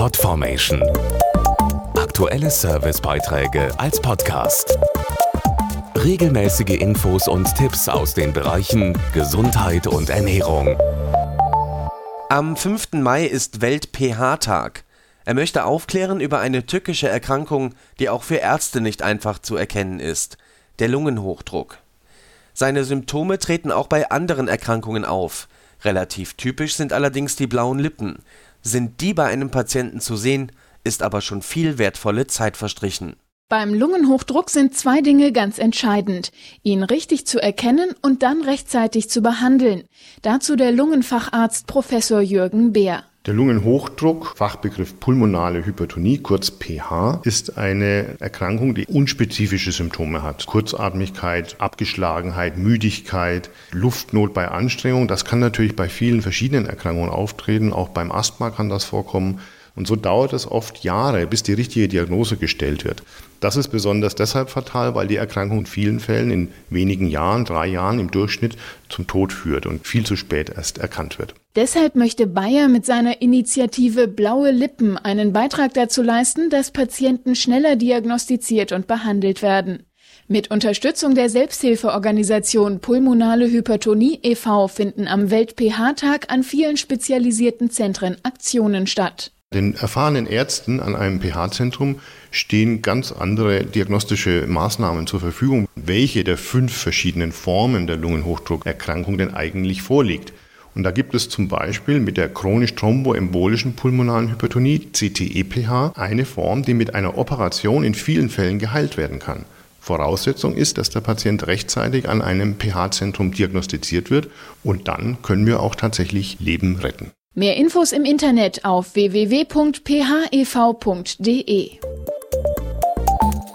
Podformation. Aktuelle Servicebeiträge als Podcast. Regelmäßige Infos und Tipps aus den Bereichen Gesundheit und Ernährung. Am 5. Mai ist Welt-pH-Tag. Er möchte aufklären über eine tückische Erkrankung, die auch für Ärzte nicht einfach zu erkennen ist: der Lungenhochdruck. Seine Symptome treten auch bei anderen Erkrankungen auf. Relativ typisch sind allerdings die blauen Lippen. Sind die bei einem Patienten zu sehen, ist aber schon viel wertvolle Zeit verstrichen. Beim Lungenhochdruck sind zwei Dinge ganz entscheidend. Ihn richtig zu erkennen und dann rechtzeitig zu behandeln. Dazu der Lungenfacharzt Professor Jürgen Beer. Der Lungenhochdruck, Fachbegriff pulmonale Hypertonie, kurz pH, ist eine Erkrankung, die unspezifische Symptome hat. Kurzatmigkeit, Abgeschlagenheit, Müdigkeit, Luftnot bei Anstrengung. Das kann natürlich bei vielen verschiedenen Erkrankungen auftreten. Auch beim Asthma kann das vorkommen. Und so dauert es oft Jahre, bis die richtige Diagnose gestellt wird. Das ist besonders deshalb fatal, weil die Erkrankung in vielen Fällen in wenigen Jahren, drei Jahren im Durchschnitt zum Tod führt und viel zu spät erst erkannt wird. Deshalb möchte Bayer mit seiner Initiative Blaue Lippen einen Beitrag dazu leisten, dass Patienten schneller diagnostiziert und behandelt werden. Mit Unterstützung der Selbsthilfeorganisation Pulmonale Hypertonie e.V. finden am Welt-pH-Tag an vielen spezialisierten Zentren Aktionen statt. Den erfahrenen Ärzten an einem pH-Zentrum stehen ganz andere diagnostische Maßnahmen zur Verfügung, welche der fünf verschiedenen Formen der Lungenhochdruckerkrankung denn eigentlich vorliegt. Und da gibt es zum Beispiel mit der chronisch thromboembolischen pulmonalen Hypertonie, CTEPH, eine Form, die mit einer Operation in vielen Fällen geheilt werden kann. Voraussetzung ist, dass der Patient rechtzeitig an einem pH-Zentrum diagnostiziert wird und dann können wir auch tatsächlich Leben retten. Mehr Infos im Internet auf www.phev.de.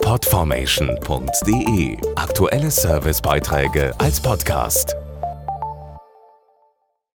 Podformation.de Aktuelle Servicebeiträge als Podcast.